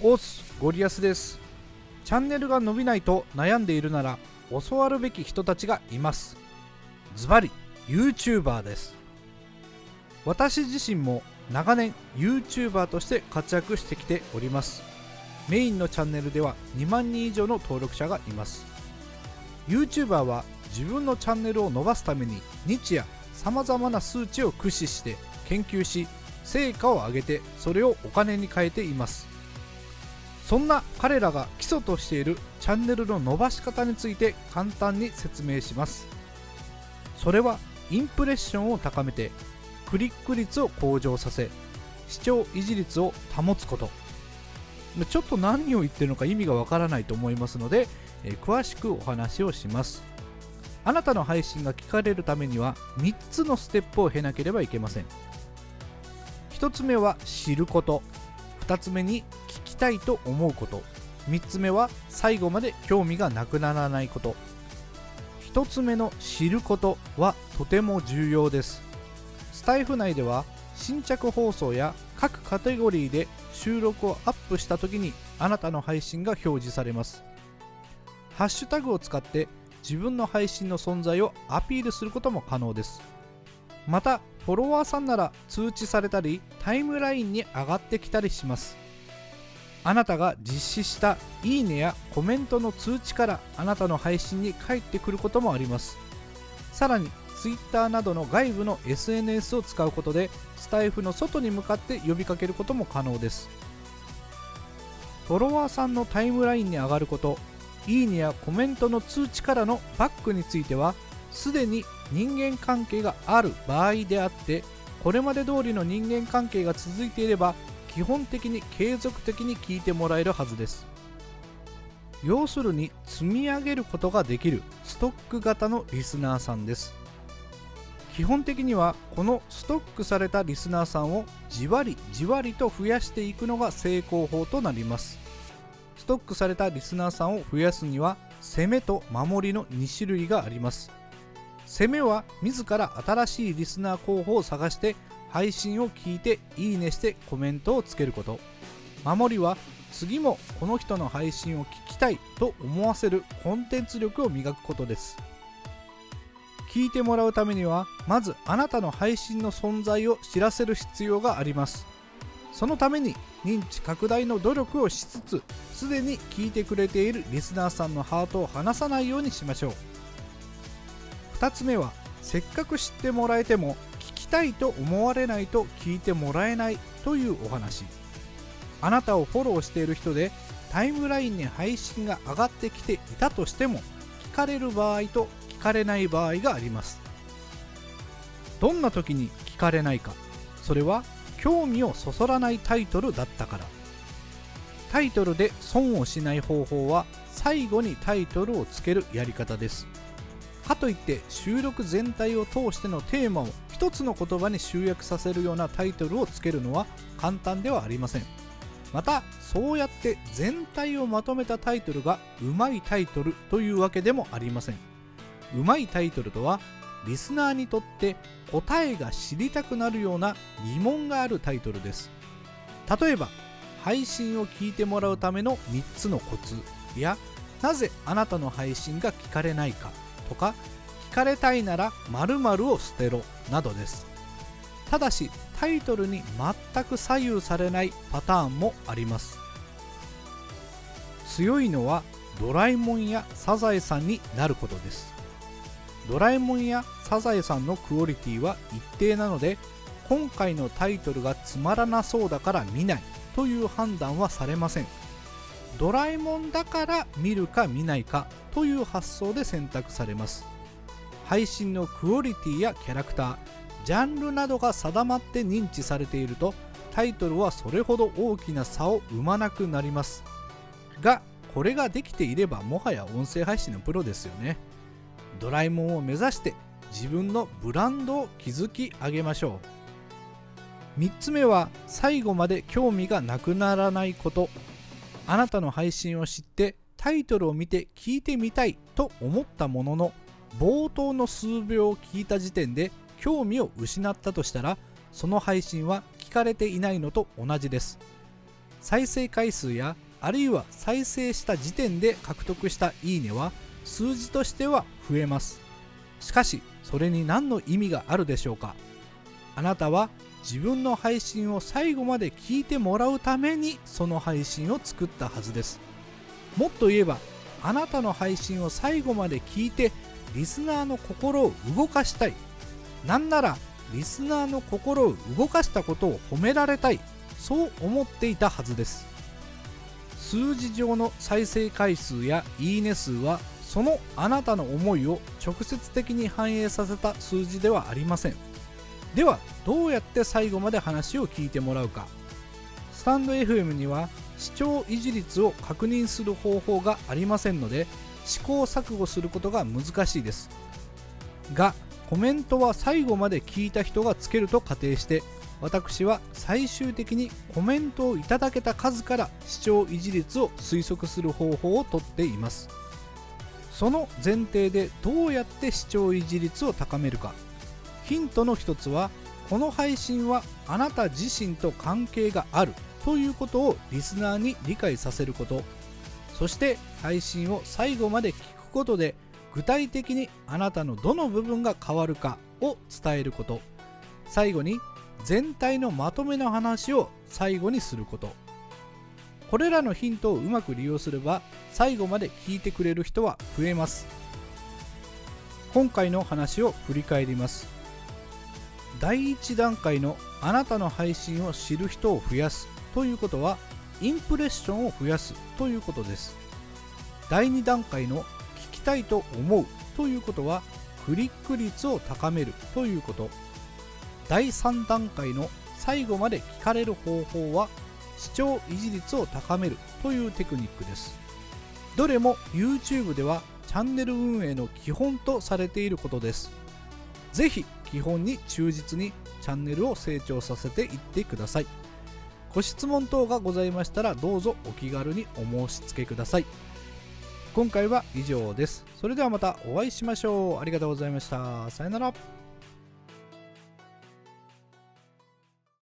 オースゴリアスです。チャンネルが伸びないと悩んでいるなら教わるべき人たちがいます。ズバリ YouTuber です。私自身も長年 YouTuber として活躍してきております。メインのチャンネルでは2万人以上の登録者がいます。YouTuber は自分のチャンネルを伸ばすために日夜さまざまな数値を駆使して研究し成果を上げてそれをお金に変えています。そんな彼らが基礎としているチャンネルの伸ばし方について簡単に説明します。それはインプレッションを高めてクリック率を向上させ視聴維持率を保つこと。ちょっと何を言ってるのか意味がわからないと思いますので、え、詳しくお話をします。あなたの配信が聞かれるためには3つのステップを経なければいけません。1つ目は知ること。2つ目に聞きたいと思うこと。3つ目は最後まで興味がなくならないこと。1つ目の知ることはとても重要です。スタイフ内では新着放送や各カテゴリーで収録をアップした時にあなたの配信が表示されます。ハッシュタグを使って自分の配信の存在をアピールすることも可能です。またフォロワーさんなら通知されたりタイムラインに上がってきたりします。あなたが実施したいいねやコメントの通知からあなたの配信に返ってくることもあります。さらに Twitter などの外部の SNS を使うことでスタイフの外に向かって呼びかけることも可能です。フォロワーさんのタイムラインに上がることいいねやコメントの通知からのバックについてはすでに人間関係がある場合であってこれまで通りの人間関係が続いていれば基本的に継続的に聞いてもらえるはずです。要するに積み上げることができるストック型のリスナーさんです。基本的にはこのストックされたリスナーさんをじわりじわりと増やしていくのが成功法となります。ストックされたリスナーさんを増やすには攻めと守りの2種類があります。攻めは自ら新しいリスナー候補を探して配信を聞いていいねしてコメントをつけること。守りは次もこの人の配信を聞きたいと思わせるコンテンツ力を磨くことです。聞いてもらうためにはまずあなたの配信の存在を知らせる必要があります。そのために認知拡大の努力をしつつすでに聞いてくれているリスナーさんのハートを離さないようにしましょう。2つ目はせっかく知ってもらえても聞きたいと思われないと聞いてもらえないというお話。あなたをフォローしている人でタイムラインに配信が上がってきていたとしても聞かれる場合と聞かれない場合があります。どんな時に聞かれないか。それは興味をそそらないタイトルだったから。タイトルで損をしない方法は最後にタイトルをつけるやり方です。かといって収録全体を通してのテーマを一つの言葉に集約させるようなタイトルをつけるのは簡単ではありません。またそうやって全体をまとめたタイトルがうまいタイトルというわけでもありません。うまいタイトルとはリスナーにとって答えが知りたくなるような疑問があるタイトルです。例えば配信を聞いてもらうための3つのコツやなぜあなたの配信が聞かれないか。とか聞かれたいなら〇〇を捨てろなどです。ただしタイトルに全く左右されないパターンもあります。強いのはドラえもんやサザエさんになることです。ドラえもんやサザエさんのクオリティは一定なので今回のタイトルがつまらなそうだから見ないという判断はされません。ドラえもんだから見るか見ないかという発想で選択されます。配信のクオリティやキャラクタージャンルなどが定まって認知されているとタイトルはそれほど大きな差を生まなくなります。がこれができていればもはや音声配信のプロですよね。ドラえもんを目指して自分のブランドを築き上げましょう。3つ目は最後まで興味がなくならないこと。あなたの配信を知ってタイトルを見て聞いてみたいと思ったものの冒頭の数秒を聞いた時点で興味を失ったとしたらその配信は聞かれていないのと同じです。再生回数やあるいは再生した時点で獲得したいいねは数字としては増えます。しかしそれに何の意味があるでしょうか。あなたは自分の配信を最後まで聞いてもらうためにその配信を作ったはずです。もっと言えばあなたの配信を最後まで聞いてリスナーの心を動かしたい。なんならリスナーの心を動かしたことを褒められたい。そう思っていたはずです。数字上の再生回数やいいね数はそのあなたの思いを直接的に反映させた数字ではありません。ではどうやって最後まで話を聞いてもらうか。スタンド FM には視聴維持率を確認する方法がありませんので試行錯誤することが難しいです。がコメントは最後まで聞いた人がつけると仮定して私は最終的にコメントをいただけた数から視聴維持率を推測する方法をとっています。その前提でどうやって視聴維持率を高めるか。ヒントの一つはこの配信はあなた自身と関係があるということをリスナーに理解させること。そして配信を最後まで聞くことで具体的にあなたのどの部分が変わるかを伝えること。最後に全体のまとめの話を最後にすること。これらのヒントをうまく利用すれば最後まで聞いてくれる人は増えます。今回の話を振り返ります。第1段階のあなたの配信を知る人を増やすということはインプレッションを増やすということです。第2段階の聞きたいと思うということはクリック率を高めるということ。第3段階の最後まで聞かれる方法は視聴維持率を高めるというテクニックです。どれも YouTube ではチャンネル運営の基本とされていることです。ぜひ基本に忠実にチャンネルを成長させていってください。ご質問等がございましたらどうぞお気軽にお申し付けください。今回は以上です。それではまたお会いしましょう。ありがとうございました。さよなら。